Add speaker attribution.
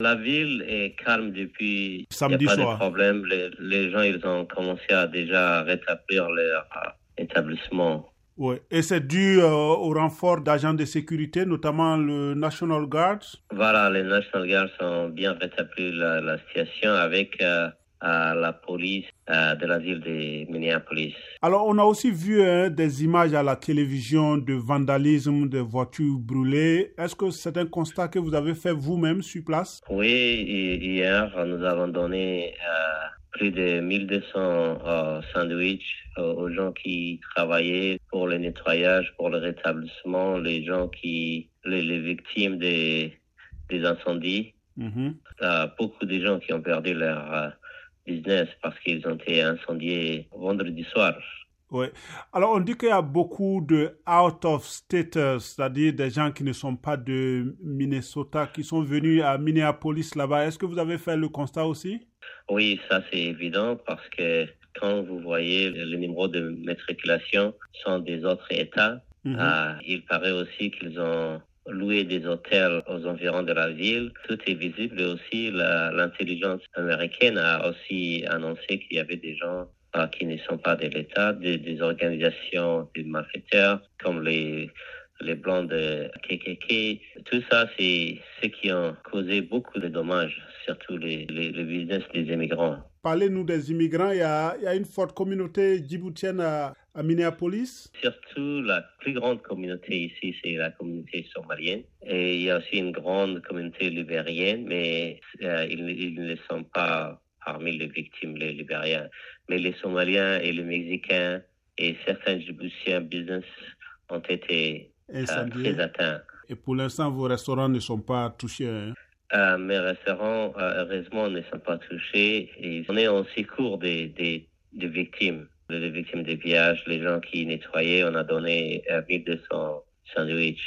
Speaker 1: La ville est calme depuis
Speaker 2: samedi
Speaker 1: il y a pas
Speaker 2: soir.
Speaker 1: de problème. Les, les, gens ils ont commencé à déjà rétablir leur euh, établissement.
Speaker 2: Oui, et c'est dû euh, au renfort d'agents de sécurité, notamment le National Guard?
Speaker 1: Voilà, les National Guards ont bien rétabli la, la situation avec euh, la police euh, de la ville de Minneapolis.
Speaker 2: Alors, on a aussi vu hein, des images à la télévision de vandalisme, de voitures brûlées. Est-ce que c'est un constat que vous avez fait vous-même sur place?
Speaker 1: Oui, hier, nous avons donné euh, plus de 1200 euh, sandwichs aux gens qui travaillaient pour le nettoyage, pour le rétablissement, les gens qui, les, les victimes des, des incendies.
Speaker 2: Mm -hmm.
Speaker 1: beaucoup de gens qui ont perdu leur business parce qu'ils ont été incendiés vendredi soir.
Speaker 2: Oui. Alors, on dit qu'il y a beaucoup de out of staters, c'est-à-dire des gens qui ne sont pas de Minnesota, qui sont venus à Minneapolis là-bas. Est-ce que vous avez fait le constat aussi?
Speaker 1: Oui, ça c'est évident parce que quand vous voyez le numéro de matriculation sont des autres États, mm -hmm. euh, il paraît aussi qu'ils ont loué des hôtels aux environs de la ville. Tout est visible et aussi l'intelligence américaine a aussi annoncé qu'il y avait des gens euh, qui ne sont pas de l'État, des, des, organisations de malfaiteurs comme les les blancs de KKK. Tout ça, c'est ce qui a causé beaucoup de dommages, surtout les, les, les business des immigrants.
Speaker 2: Parlez-nous des immigrants. Il y, a, il y, a, une forte communauté djiboutienne à, Minneapolis.
Speaker 1: Surtout, la plus grande communauté ici, c'est la communauté somalienne. Et il y a aussi une grande communauté libérienne, mais euh, ils, ils, ne sont pas parmi les victimes, les libériens. Mais les Somaliens et les Mexicains et certains Djiboutiens business ont été euh, très atteints.
Speaker 2: Et pour l'instant, vos restaurants ne sont pas touchés. Hein?
Speaker 1: Euh, mes restaurants, heureusement, ne sont pas touchés. Et on est en secours des, des, des victimes, des victimes des pillages, les gens qui nettoyaient. On a donné 1200 sandwichs